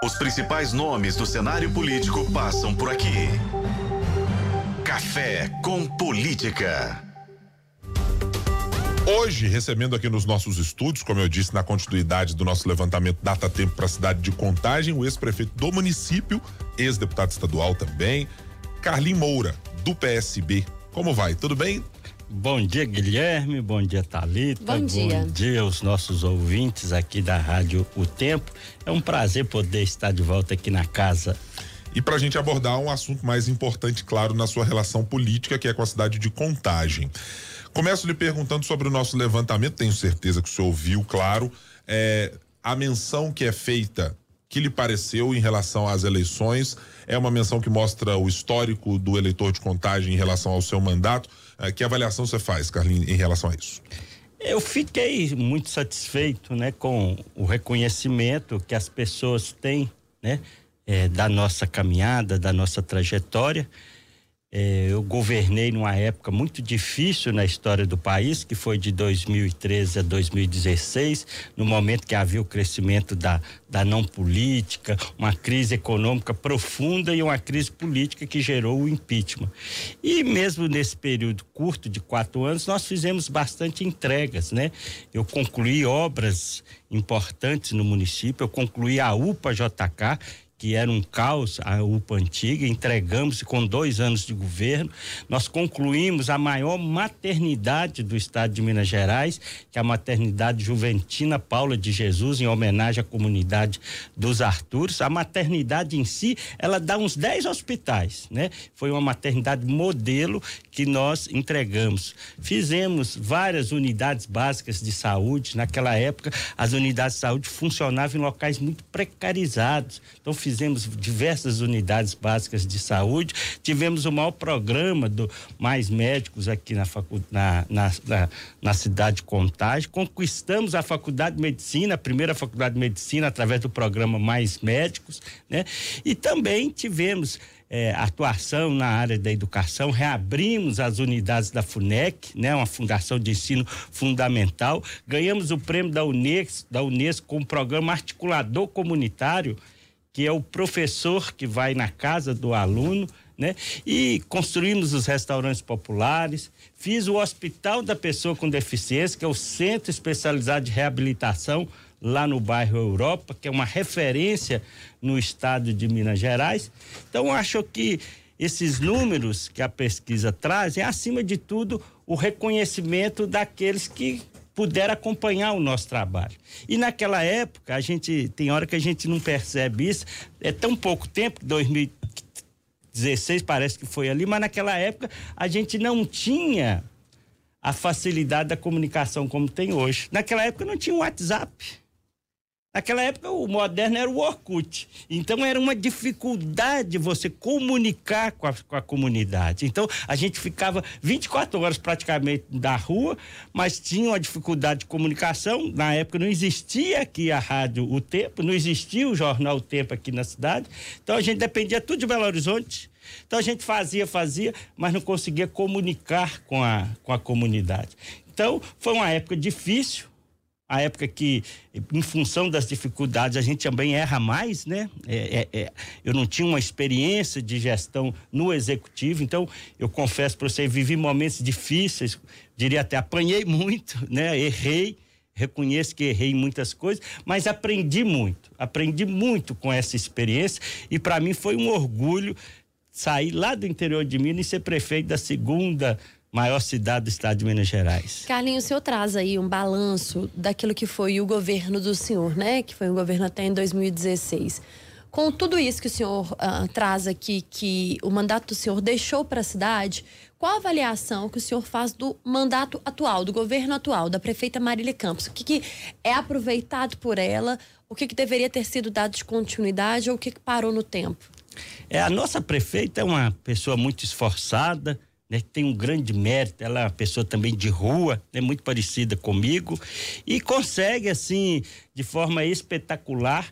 Os principais nomes do cenário político passam por aqui. Café com Política. Hoje, recebendo aqui nos nossos estúdios, como eu disse, na continuidade do nosso levantamento Data Tempo para a cidade de Contagem, o ex-prefeito do município, ex-deputado estadual também, Carlinho Moura, do PSB. Como vai? Tudo bem? Bom dia, Guilherme. Bom dia, Talita. Bom dia. Bom dia aos nossos ouvintes aqui da Rádio O Tempo. É um prazer poder estar de volta aqui na casa. E para a gente abordar um assunto mais importante, claro, na sua relação política, que é com a cidade de Contagem. Começo lhe perguntando sobre o nosso levantamento, tenho certeza que o senhor ouviu, claro, é, a menção que é feita, que lhe pareceu em relação às eleições, é uma menção que mostra o histórico do eleitor de contagem em relação ao seu mandato. É, que avaliação você faz, Carlinhos, em relação a isso? Eu fiquei muito satisfeito, né, com o reconhecimento que as pessoas têm, né, é, da nossa caminhada, da nossa trajetória. É, eu governei numa época muito difícil na história do país, que foi de 2013 a 2016, no momento que havia o crescimento da, da não política, uma crise econômica profunda e uma crise política que gerou o impeachment. E mesmo nesse período curto de quatro anos, nós fizemos bastante entregas, né? Eu concluí obras importantes no município, eu concluí a UPA JK, que era um caos, a UPA antiga, entregamos com dois anos de governo. Nós concluímos a maior maternidade do estado de Minas Gerais, que é a maternidade Juventina Paula de Jesus, em homenagem à comunidade dos Arturos. A maternidade em si, ela dá uns 10 hospitais, né? Foi uma maternidade modelo que nós entregamos. Fizemos várias unidades básicas de saúde. Naquela época, as unidades de saúde funcionavam em locais muito precarizados. Então, fizemos diversas unidades básicas de saúde, tivemos o maior programa do Mais Médicos aqui na, facu, na, na, na, na cidade de Contagem, conquistamos a Faculdade de Medicina, a primeira Faculdade de Medicina, através do programa Mais Médicos, né? E também tivemos é, atuação na área da educação, reabrimos as unidades da FUNEC, né, uma fundação de ensino fundamental, ganhamos o prêmio da Unesco, da Unesco com o programa articulador comunitário que é o professor que vai na casa do aluno, né? E construímos os restaurantes populares, fiz o Hospital da Pessoa com Deficiência, que é o Centro Especializado de Reabilitação lá no bairro Europa, que é uma referência no estado de Minas Gerais. Então, acho que esses números que a pesquisa traz é, acima de tudo, o reconhecimento daqueles que puder acompanhar o nosso trabalho. E naquela época, a gente tem hora que a gente não percebe isso, é tão pouco tempo, 2016 parece que foi ali, mas naquela época a gente não tinha a facilidade da comunicação como tem hoje. Naquela época não tinha WhatsApp. Naquela época o moderno era o Orkut. Então era uma dificuldade você comunicar com a, com a, comunidade. Então a gente ficava 24 horas praticamente da rua, mas tinha uma dificuldade de comunicação. Na época não existia aqui a rádio O Tempo, não existia o jornal O Tempo aqui na cidade. Então a gente dependia tudo de Belo Horizonte. Então a gente fazia, fazia, mas não conseguia comunicar com a, com a comunidade. Então foi uma época difícil a época que, em função das dificuldades, a gente também erra mais, né? É, é, é, eu não tinha uma experiência de gestão no executivo, então eu confesso para você, vivi momentos difíceis, diria até apanhei muito, né? Errei, reconheço que errei em muitas coisas, mas aprendi muito, aprendi muito com essa experiência e para mim foi um orgulho sair lá do interior de Minas e ser prefeito da segunda maior cidade do estado de Minas Gerais. Carlinhos, o senhor traz aí um balanço daquilo que foi o governo do senhor, né? Que foi um governo até em 2016. Com tudo isso que o senhor uh, traz aqui, que o mandato do senhor deixou para a cidade, qual a avaliação que o senhor faz do mandato atual, do governo atual, da prefeita Marília Campos? O que, que é aproveitado por ela? O que, que deveria ter sido dado de continuidade ou o que, que parou no tempo? É, a nossa prefeita é uma pessoa muito esforçada, né, tem um grande mérito, ela é uma pessoa também de rua, é né, muito parecida comigo e consegue assim, de forma espetacular,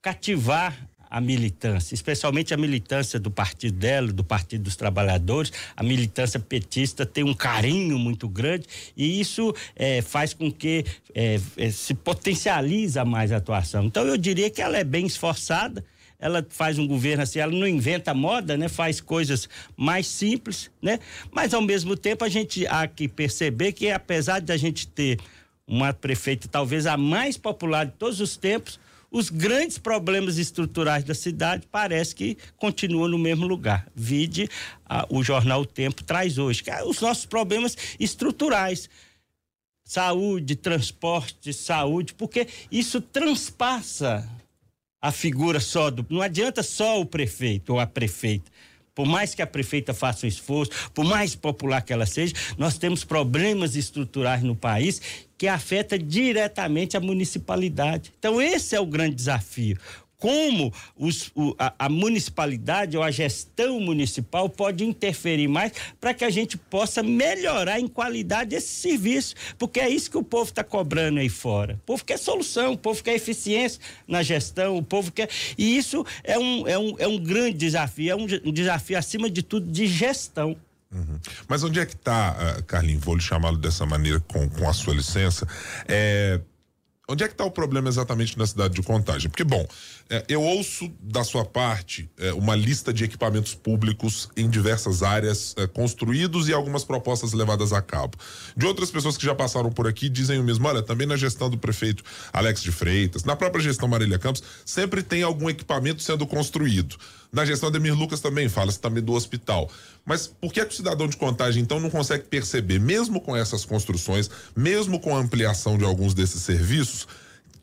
cativar a militância, especialmente a militância do partido dela, do Partido dos Trabalhadores, a militância petista tem um carinho muito grande e isso é, faz com que é, se potencializa mais a atuação. Então eu diria que ela é bem esforçada, ela faz um governo assim, ela não inventa moda, né? Faz coisas mais simples, né? Mas ao mesmo tempo a gente há que perceber que apesar de a gente ter uma prefeita talvez a mais popular de todos os tempos, os grandes problemas estruturais da cidade parece que continuam no mesmo lugar. Vide a, o jornal O Tempo traz hoje, que é os nossos problemas estruturais. Saúde, transporte, saúde, porque isso transpassa a figura só do. Não adianta só o prefeito ou a prefeita. Por mais que a prefeita faça um esforço, por mais popular que ela seja, nós temos problemas estruturais no país que afetam diretamente a municipalidade. Então, esse é o grande desafio como os, o, a, a, municipalidade ou a gestão municipal pode interferir mais para que a gente possa melhorar em qualidade esse serviço, porque é isso que o povo está cobrando aí fora. O povo quer solução, o povo quer eficiência na gestão, o povo quer. E isso é um, é um, é um grande desafio, é um, um desafio, acima de tudo, de gestão. Uhum. Mas onde é que está, uh, Carlinhos? Vou lhe chamá-lo dessa maneira com, com a sua licença. É Onde é que está o problema exatamente na cidade de Contagem? Porque, bom, eu ouço da sua parte é, uma lista de equipamentos públicos em diversas áreas é, construídos e algumas propostas levadas a cabo. De outras pessoas que já passaram por aqui dizem o mesmo: olha, também na gestão do prefeito Alex de Freitas, na própria gestão Marília Campos, sempre tem algum equipamento sendo construído. Na gestão Ademir Lucas também fala-se também do hospital. Mas por que, é que o cidadão de contagem, então, não consegue perceber, mesmo com essas construções, mesmo com a ampliação de alguns desses serviços,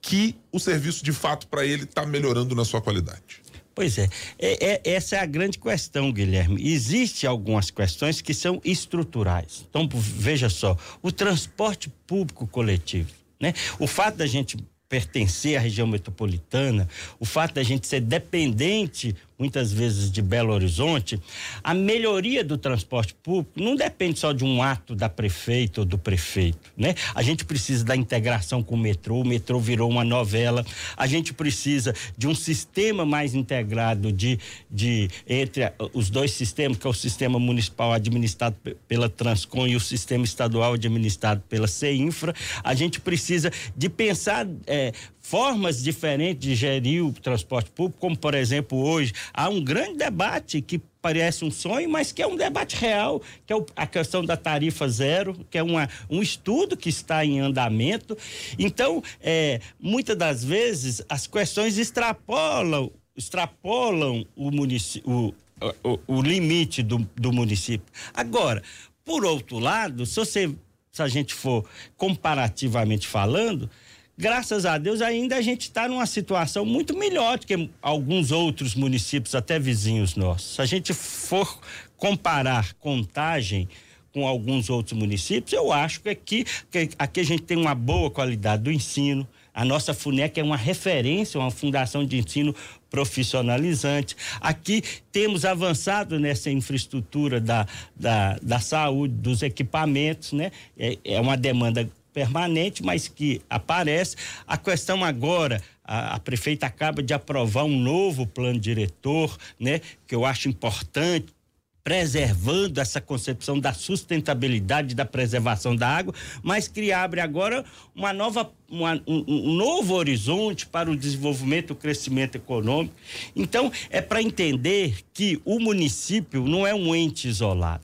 que o serviço de fato para ele está melhorando na sua qualidade? Pois é. É, é. essa é a grande questão, Guilherme. Existem algumas questões que são estruturais. Então, veja só, o transporte público coletivo, né? O fato da gente pertencer à região metropolitana, o fato da gente ser dependente muitas vezes de Belo Horizonte, a melhoria do transporte público não depende só de um ato da prefeita ou do prefeito, né? A gente precisa da integração com o metrô, o metrô virou uma novela, a gente precisa de um sistema mais integrado de, de entre os dois sistemas, que é o sistema municipal administrado pela Transcom e o sistema estadual administrado pela CEINFRA, a gente precisa de pensar é, formas diferentes de gerir o transporte público, como por exemplo hoje há um grande debate que parece um sonho, mas que é um debate real, que é a questão da tarifa zero, que é uma, um estudo que está em andamento. Então, é, muitas das vezes as questões extrapolam, extrapolam o, o, o, o limite do, do município. Agora, por outro lado, se, você, se a gente for comparativamente falando, graças a Deus, ainda a gente está numa situação muito melhor do que alguns outros municípios, até vizinhos nossos. Se a gente for comparar contagem com alguns outros municípios, eu acho que aqui, que aqui a gente tem uma boa qualidade do ensino. A nossa FUNEC é uma referência, uma fundação de ensino profissionalizante. Aqui temos avançado nessa infraestrutura da, da, da saúde, dos equipamentos, né? É, é uma demanda permanente, mas que aparece. A questão agora, a, a, prefeita acaba de aprovar um novo plano diretor, né, que eu acho importante preservando essa concepção da sustentabilidade da preservação da água, mas que abre agora uma nova, uma, um, um, novo horizonte para o desenvolvimento o crescimento econômico. Então, é para entender que o município não é um ente isolado.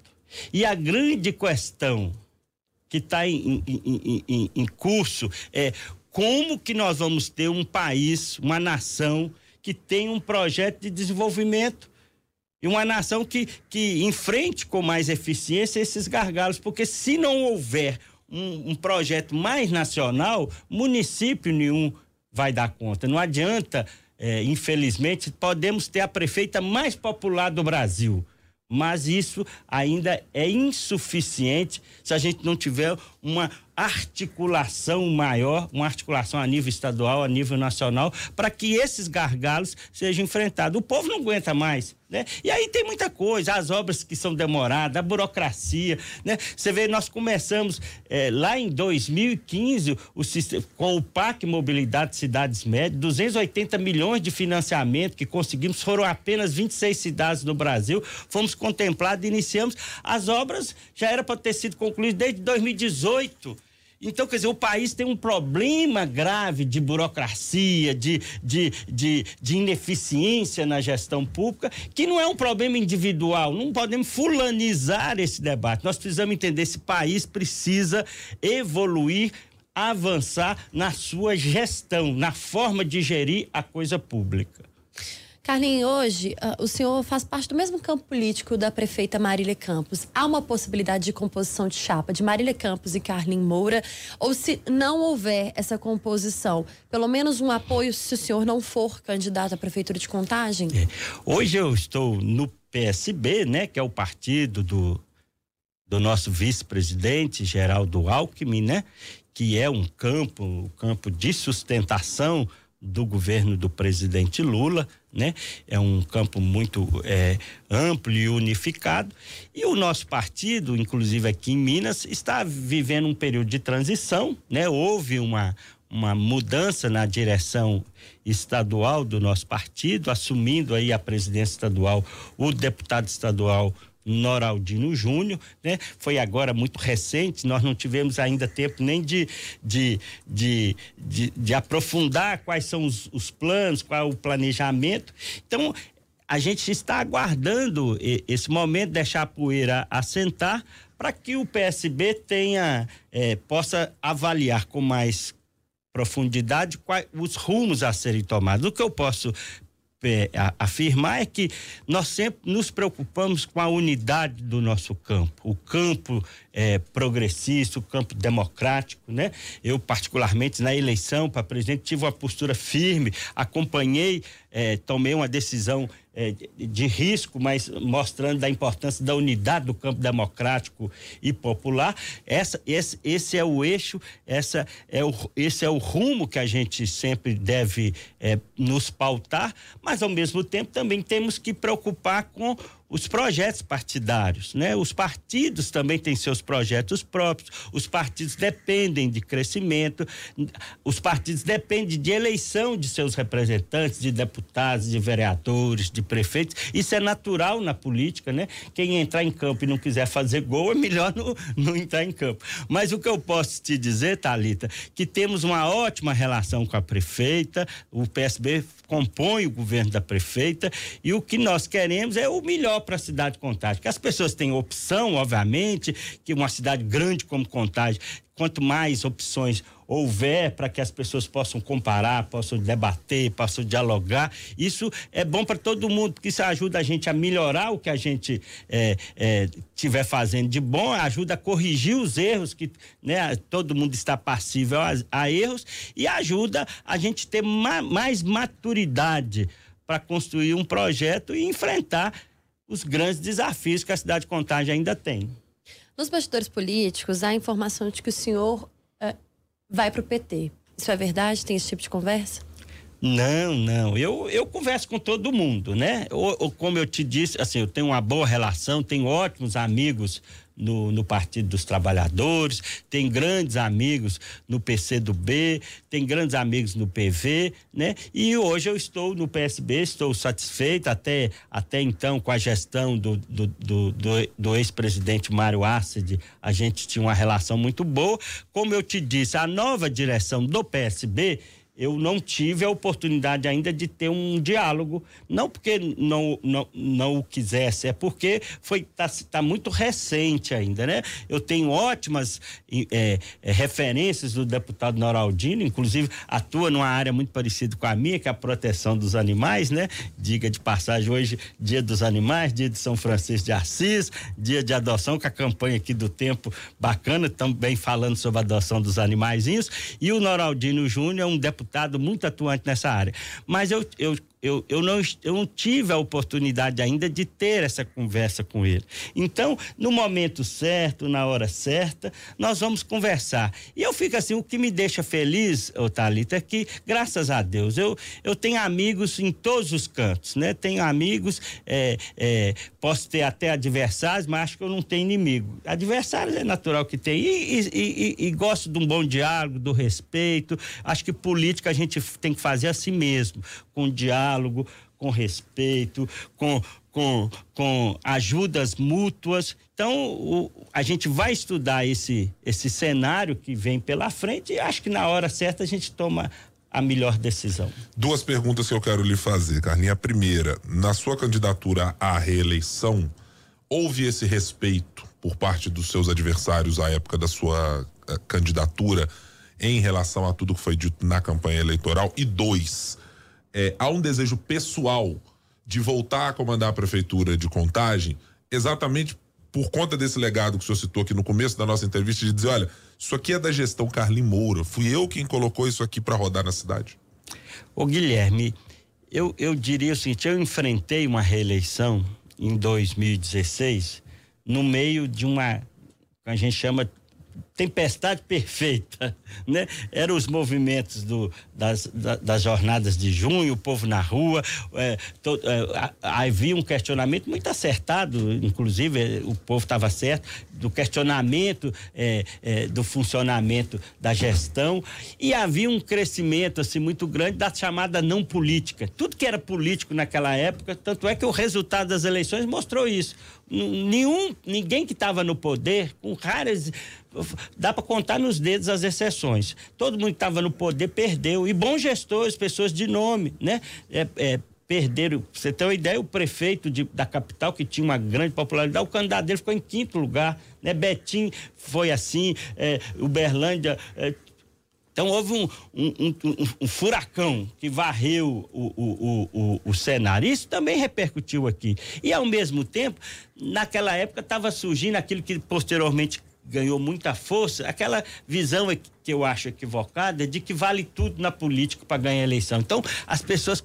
E a grande questão que está em, em, em, em curso é como que nós vamos ter um país, uma nação que tem um projeto de desenvolvimento e uma nação que, que enfrente com mais eficiência esses gargalos, porque se não houver um, um projeto mais nacional, município nenhum vai dar conta. Não adianta, é, infelizmente, podemos ter a prefeita mais popular do Brasil mas isso ainda é insuficiente se a gente não tiver uma articulação maior, uma articulação a nível estadual, a nível nacional, para que esses gargalos sejam enfrentados. O povo não aguenta mais. Né? E aí tem muita coisa, as obras que são demoradas, a burocracia, né? Você vê, nós começamos é, lá em 2015 o, com o PAC Mobilidade Cidades Médias, 280 milhões de financiamento que conseguimos, foram apenas 26 cidades no Brasil, fomos contemplados, iniciamos, as obras já era para ter sido concluídas desde 2018 então, quer dizer, o país tem um problema grave de burocracia, de, de, de, de, ineficiência na gestão pública, que não é um problema individual. Não podemos fulanizar esse debate. Nós precisamos entender: esse país precisa evoluir avançar na sua gestão, na forma de gerir a coisa pública. Carlinhos, hoje uh, o senhor faz parte do mesmo campo político da prefeita Marília Campos. Há uma possibilidade de composição de chapa de Marília Campos e Carlinhos Moura? Ou se não houver essa composição, pelo menos um apoio se o senhor não for candidato à prefeitura de Contagem? É. Hoje eu estou no PSB, né, que é o partido do, do nosso vice-presidente Geraldo Alckmin, né, que é um campo, um campo de sustentação do governo do presidente Lula, né? É um campo muito é, amplo e unificado. E o nosso partido, inclusive aqui em Minas, está vivendo um período de transição, né? Houve uma, uma mudança na direção estadual do nosso partido, assumindo aí a presidência estadual o deputado estadual Noraldino Júnior, né? Foi agora muito recente, nós não tivemos ainda tempo nem de, de, de, de, de aprofundar quais são os, os planos, qual é o planejamento. Então, a gente está aguardando esse momento, deixar a poeira assentar, para que o PSB tenha, é, possa avaliar com mais profundidade quais os rumos a serem tomados. O que eu posso é, afirmar é que nós sempre nos preocupamos com a unidade do nosso campo, o campo é, progressista, o campo democrático, né? Eu particularmente na eleição para presidente tive uma postura firme, acompanhei, é, tomei uma decisão é, de risco, mas mostrando da importância da unidade do campo democrático e popular. Essa, esse, esse é o eixo, essa é o, esse é o rumo que a gente sempre deve é, nos pautar, mas ao mesmo tempo também temos que preocupar com os projetos partidários, né? Os partidos também têm seus projetos próprios, os partidos dependem de crescimento, os partidos dependem de eleição de seus representantes, de deputados, de vereadores, de prefeitos. Isso é natural na política, né? Quem entrar em campo e não quiser fazer gol é melhor não, não entrar em campo. Mas o que eu posso te dizer, Talita, que temos uma ótima relação com a prefeita, o PSB compõe o governo da prefeita e o que nós queremos é o melhor para a cidade de Contagem. Que as pessoas têm opção, obviamente, que uma cidade grande como Contagem, quanto mais opções houver para que as pessoas possam comparar, possam debater, possam dialogar, isso é bom para todo mundo, porque isso ajuda a gente a melhorar o que a gente é, é, fazendo de bom, ajuda a corrigir os erros que né, todo mundo está passível a, a erros e ajuda a gente ter ma, mais maturidade para construir um projeto e enfrentar os grandes desafios que a cidade de Contagem ainda tem. Nos bastidores políticos, há informação de que o senhor uh, vai para o PT. Isso é verdade? Tem esse tipo de conversa? Não, não. Eu, eu converso com todo mundo, né? Eu, como eu te disse, assim, eu tenho uma boa relação, tenho ótimos amigos no, no Partido dos Trabalhadores, tem grandes amigos no PCdoB, tem grandes amigos no PV, né? E hoje eu estou no PSB, estou satisfeito até, até então com a gestão do, do, do, do, do ex-presidente Mário Assad, a gente tinha uma relação muito boa. Como eu te disse, a nova direção do PSB eu não tive a oportunidade ainda de ter um diálogo, não porque não, não, não o quisesse, é porque foi tá, tá muito recente ainda, né? Eu tenho ótimas é, é, referências do deputado Noraldino, inclusive atua numa área muito parecida com a minha, que é a proteção dos animais, né? Diga de passagem hoje, dia dos animais, dia de São Francisco de Assis, dia de adoção, com a campanha aqui do tempo bacana, também falando sobre a adoção dos animaizinhos, e o Noraldino Júnior é um deputado deputado muito atuante nessa área. Mas eu, eu eu, eu, não, eu não tive a oportunidade ainda de ter essa conversa com ele. Então, no momento certo, na hora certa, nós vamos conversar. E eu fico assim, o que me deixa feliz, Thalita, é que, graças a Deus, eu, eu tenho amigos em todos os cantos, né? Tenho amigos, é, é, posso ter até adversários, mas acho que eu não tenho inimigo. Adversários é natural que tem. E, e, e, e gosto de um bom diálogo, do respeito. Acho que política a gente tem que fazer assim mesmo, com diálogo, com respeito, com, com, com ajudas mútuas. Então, o, a gente vai estudar esse, esse cenário que vem pela frente e acho que na hora certa a gente toma a melhor decisão. Duas perguntas que eu quero lhe fazer, Carlinha. A primeira, na sua candidatura à reeleição, houve esse respeito por parte dos seus adversários à época da sua uh, candidatura em relação a tudo que foi dito na campanha eleitoral? E dois, é, há um desejo pessoal de voltar a comandar a prefeitura de Contagem, exatamente por conta desse legado que o senhor citou aqui no começo da nossa entrevista, de dizer: olha, isso aqui é da gestão Carlim Moura, fui eu quem colocou isso aqui para rodar na cidade? Ô Guilherme, eu, eu diria o seguinte: eu enfrentei uma reeleição em 2016 no meio de uma, a gente chama tempestade perfeita, né? Eram os movimentos do, das, das jornadas de junho, o povo na rua, é, é, havia um questionamento muito acertado, inclusive é, o povo estava certo, do questionamento é, é, do funcionamento da gestão e havia um crescimento assim muito grande da chamada não política. Tudo que era político naquela época, tanto é que o resultado das eleições mostrou isso. Nenhum, ninguém que estava no poder, com raras dá para contar nos dedos as exceções. Todo mundo que estava no poder perdeu. E bons gestores, pessoas de nome, né? É, é, perderam. Você tem uma ideia, o prefeito de, da capital, que tinha uma grande popularidade, o candidato dele ficou em quinto lugar. Né? Betim foi assim, é, Uberlândia. É, então houve um, um, um, um, furacão que varreu o, o, o, o, cenário. Isso também repercutiu aqui. E ao mesmo tempo, naquela época estava surgindo aquilo que posteriormente ganhou muita força, aquela visão que eu acho equivocada de que vale tudo na política para ganhar eleição. Então, as pessoas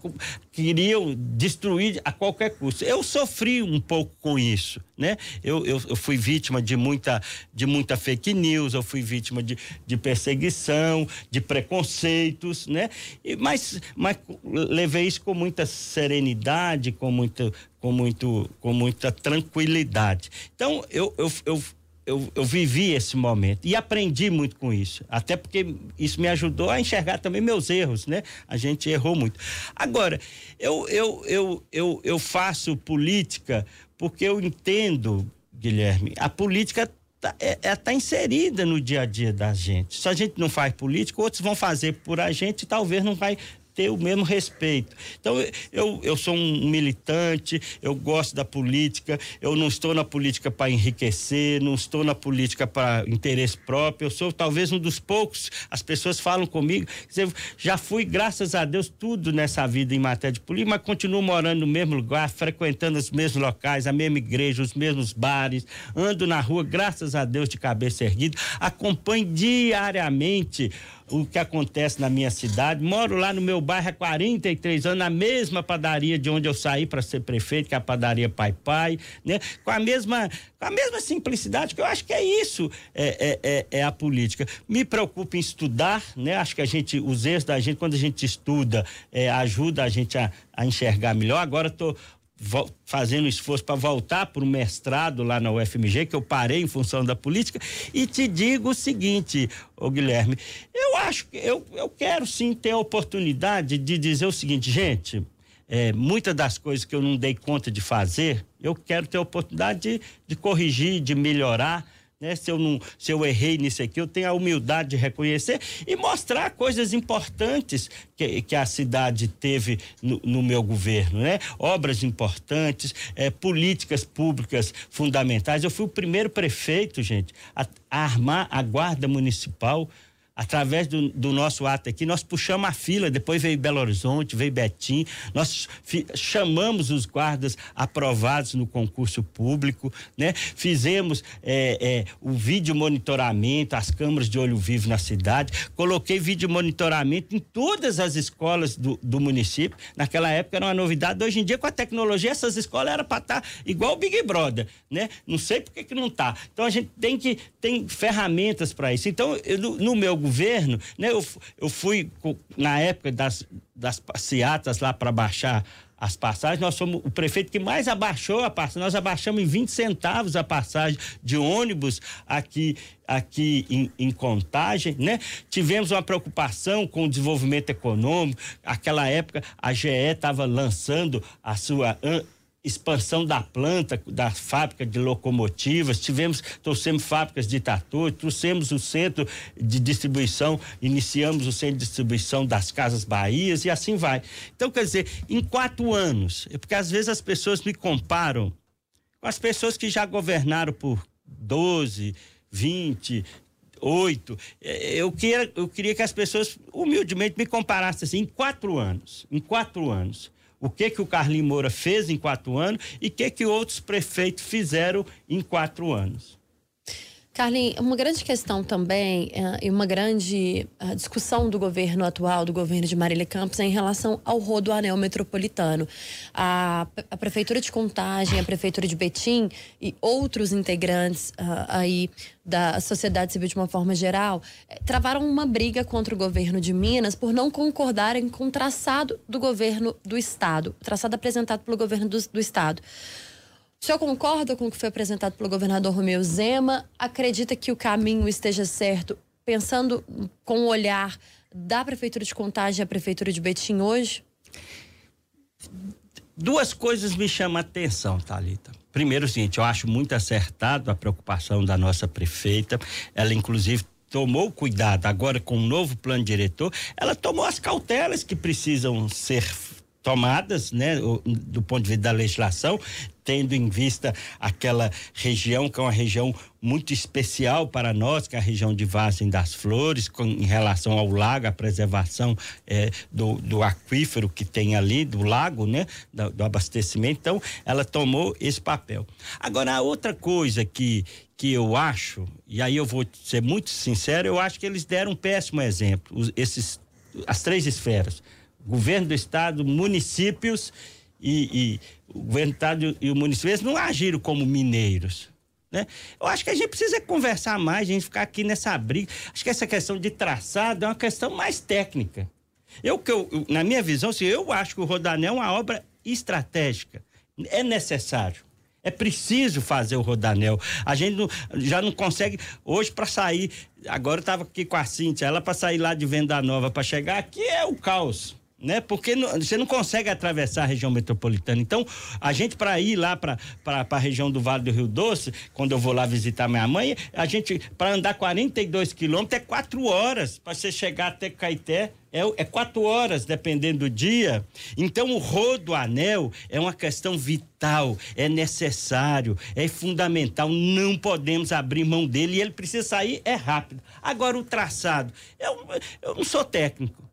queriam destruir a qualquer custo. Eu sofri um pouco com isso, né? Eu, eu, eu fui vítima de muita, de muita fake news, eu fui vítima de, de perseguição, de preconceitos, né? E, mas, mas levei isso com muita serenidade, com muito, com muito, com muita tranquilidade. Então, eu, eu, eu eu, eu vivi esse momento e aprendi muito com isso. Até porque isso me ajudou a enxergar também meus erros, né? A gente errou muito. Agora, eu, eu, eu, eu, eu faço política porque eu entendo, Guilherme, a política está é, é, tá inserida no dia a dia da gente. Se a gente não faz política, outros vão fazer por a gente e talvez não vai ter o mesmo respeito. Então, eu, eu sou um militante, eu gosto da política, eu não estou na política para enriquecer, não estou na política para interesse próprio, eu sou talvez um dos poucos, as pessoas falam comigo, já fui, graças a Deus, tudo nessa vida em matéria de política, mas continuo morando no mesmo lugar, frequentando os mesmos locais, a mesma igreja, os mesmos bares, ando na rua, graças a Deus, de cabeça erguida, acompanho diariamente o que acontece na minha cidade. Moro lá no meu bairro há 43 anos, na mesma padaria de onde eu saí para ser prefeito, que é a padaria Pai Pai, né? Com a mesma, com a mesma simplicidade, que eu acho que é isso, é, é, é, é a política. Me preocupo em estudar, né? Acho que a gente, os erros da gente, quando a gente estuda, é, ajuda a gente a, a enxergar melhor. Agora estou fazendo esforço para voltar para o mestrado lá na UFMG, que eu parei em função da política, e te digo o seguinte, ô Guilherme, eu acho que eu, eu quero sim ter a oportunidade de dizer o seguinte, gente, é, muitas das coisas que eu não dei conta de fazer, eu quero ter a oportunidade de, de corrigir, de melhorar, né? Se eu não, se eu errei nisso aqui, eu tenho a humildade de reconhecer e mostrar coisas importantes que, que a cidade teve no, no meu governo, né? Obras importantes, é, políticas públicas fundamentais. Eu fui o primeiro prefeito, gente, a, a armar a guarda municipal através do, do, nosso ato aqui, nós puxamos a fila, depois veio Belo Horizonte, veio Betim, nós chamamos os guardas aprovados no concurso público, né? Fizemos é, é, o vídeo monitoramento, as câmaras de olho vivo na cidade, coloquei vídeo monitoramento em todas as escolas do, do município, naquela época era uma novidade, hoje em dia com a tecnologia essas escolas eram para estar tá igual o Big Brother, né? Não sei por que que não tá. Então a gente tem que, tem ferramentas para isso. Então, eu, no meu governo, né, eu, eu fui, na época das, das passeatas lá para baixar as passagens, nós somos o prefeito que mais abaixou a passagem. Nós abaixamos em 20 centavos a passagem de ônibus aqui, aqui em, em, Contagem, né? Tivemos uma preocupação com o desenvolvimento econômico. Aquela época a GE estava lançando a sua expansão da planta, da fábrica de locomotivas, tivemos, trouxemos fábricas de trator, trouxemos o centro de distribuição, iniciamos o centro de distribuição das Casas Bahias e assim vai. Então, quer dizer, em quatro anos, é porque às vezes as pessoas me comparam com as pessoas que já governaram por 12, 20, oito. É, eu queria, eu queria que as pessoas humildemente me comparassem assim, em quatro anos. Em quatro anos o que que o Carlinhos Moura fez em quatro anos e o que que outros prefeitos fizeram em quatro anos. Carlinhos, uma grande questão também eh, e uma grande eh, discussão do governo atual, do governo de Marília Campos, é em relação ao rodoanel metropolitano. A, a Prefeitura de Contagem, a Prefeitura de Betim e outros integrantes uh, aí da sociedade civil de uma forma geral travaram uma briga contra o governo de Minas por não concordarem com o traçado do governo do Estado, o traçado apresentado pelo governo do, do Estado. O senhor concorda com o que foi apresentado pelo governador Romeu Zema? Acredita que o caminho esteja certo, pensando com o olhar da Prefeitura de Contagem à Prefeitura de Betim hoje? Duas coisas me chamam a atenção, Thalita. Primeiro, o seguinte, eu acho muito acertado a preocupação da nossa prefeita. Ela, inclusive, tomou cuidado agora com o novo plano diretor, ela tomou as cautelas que precisam ser tomadas, né, do ponto de vista da legislação, tendo em vista aquela região que é uma região muito especial para nós, que é a região de Vazem das Flores, com, em relação ao lago, a preservação é, do, do, aquífero que tem ali, do lago, né, do, do abastecimento. Então, ela tomou esse papel. Agora, a outra coisa que, que eu acho, e aí eu vou ser muito sincero, eu acho que eles deram um péssimo exemplo, os, esses, as três esferas governo do estado, municípios e, e o governo do estado e o município, eles não agiram como mineiros. Né? Eu acho que a gente precisa conversar mais, a gente ficar aqui nessa briga. Acho que essa questão de traçado é uma questão mais técnica. Eu que eu, na minha visão, assim, eu acho que o Rodanel é uma obra estratégica. É necessário. É preciso fazer o rodanel. A gente não, já não consegue hoje para sair. Agora eu estava aqui com a Cíntia, ela para sair lá de Venda Nova para chegar aqui é o caos né? Porque não, você não consegue atravessar a região metropolitana. Então, a gente para ir lá para a região do Vale do Rio Doce, quando eu vou lá visitar minha mãe, a gente para andar 42 quilômetros é quatro horas para você chegar até Caeté. É, é quatro horas, dependendo do dia. Então, o rodo anel é uma questão vital, é necessário, é fundamental. Não podemos abrir mão dele e ele precisa sair é rápido. Agora, o traçado. Eu, eu não sou técnico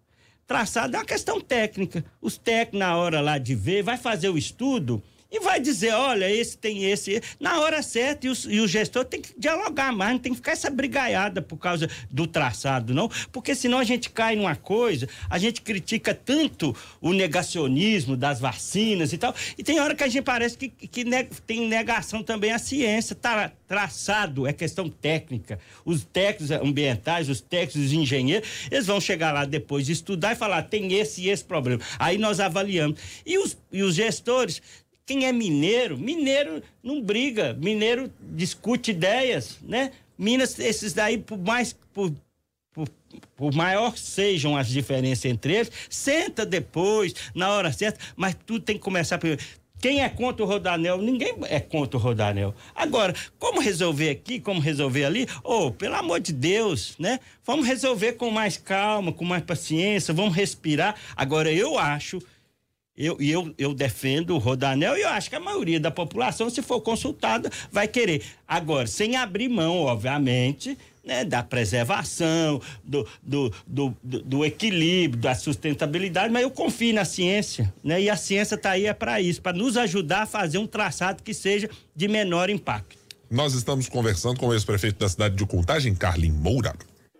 traçado é uma questão técnica. Os técnicos, na hora lá de ver, vai fazer o estudo e vai dizer, olha, esse tem esse, na hora certa, e, os, e o gestor tem que dialogar mais, não tem que ficar essa brigaiada por causa do traçado, não, porque senão a gente cai numa coisa, a gente critica tanto o negacionismo das vacinas e tal, e tem hora que a gente parece que, que ne, tem negação também à ciência, tá, traçado é questão técnica, os técnicos ambientais, os técnicos os engenheiros, eles vão chegar lá depois de estudar e falar, tem esse e esse problema, aí nós avaliamos, e os, e os gestores quem é mineiro, mineiro não briga, mineiro discute ideias, né? Minas, esses daí, por mais, por, por, por maior sejam as diferenças entre eles, senta depois, na hora certa, mas tudo tem que começar primeiro. Quem é contra o Rodanel? Ninguém é contra o Rodanel. Agora, como resolver aqui, como resolver ali? Oh, pelo amor de Deus, né? Vamos resolver com mais calma, com mais paciência, vamos respirar. Agora, eu acho eu, eu, eu defendo o Rodanel e eu acho que a maioria da população, se for consultada, vai querer. Agora, sem abrir mão, obviamente, né, da preservação, do, do, do, do, equilíbrio, da sustentabilidade, mas eu confio na ciência, né? E a ciência está aí é para isso, para nos ajudar a fazer um traçado que seja de menor impacto. Nós estamos conversando com o ex-prefeito da cidade de Contagem, Carlin Moura.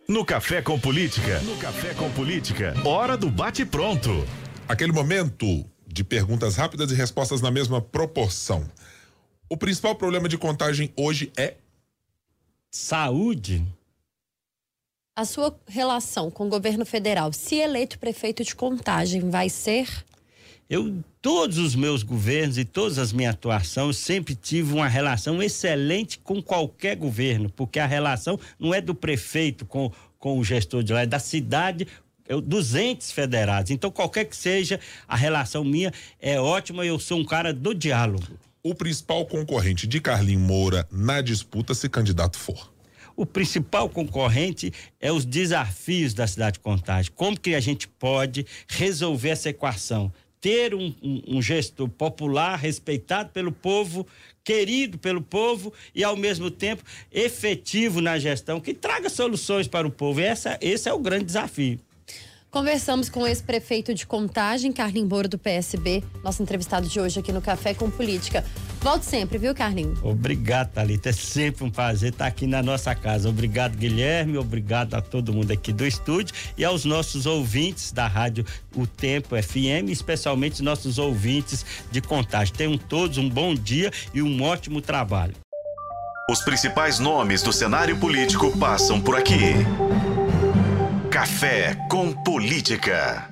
No Café com Política, no Café com Política, hora do bate pronto. Aquele momento de perguntas rápidas e respostas na mesma proporção. O principal problema de contagem hoje é saúde. A sua relação com o governo federal, se eleito prefeito de contagem, vai ser? Eu, todos os meus governos e todas as minhas atuações, sempre tive uma relação excelente com qualquer governo, porque a relação não é do prefeito com, com o gestor de lá, é da cidade eu, dos entes federados. Então, qualquer que seja, a relação minha é ótima, eu sou um cara do diálogo o principal concorrente de Carlinho Moura na disputa, se candidato for? O principal concorrente é os desafios da cidade de Contagem. Como que a gente pode resolver essa equação? Ter um, um, um gestor popular, respeitado pelo povo, querido pelo povo e, ao mesmo tempo, efetivo na gestão, que traga soluções para o povo. Essa, esse é o grande desafio. Conversamos com o ex-prefeito de Contagem, Carlinhos Boro, do PSB, nosso entrevistado de hoje aqui no Café com Política. Volte sempre, viu, Carlinhos? Obrigado, Thalita. É sempre um prazer estar aqui na nossa casa. Obrigado, Guilherme. Obrigado a todo mundo aqui do estúdio e aos nossos ouvintes da Rádio O Tempo FM, especialmente nossos ouvintes de Contagem. Tenham todos um bom dia e um ótimo trabalho. Os principais nomes do cenário político passam por aqui. Café com Política.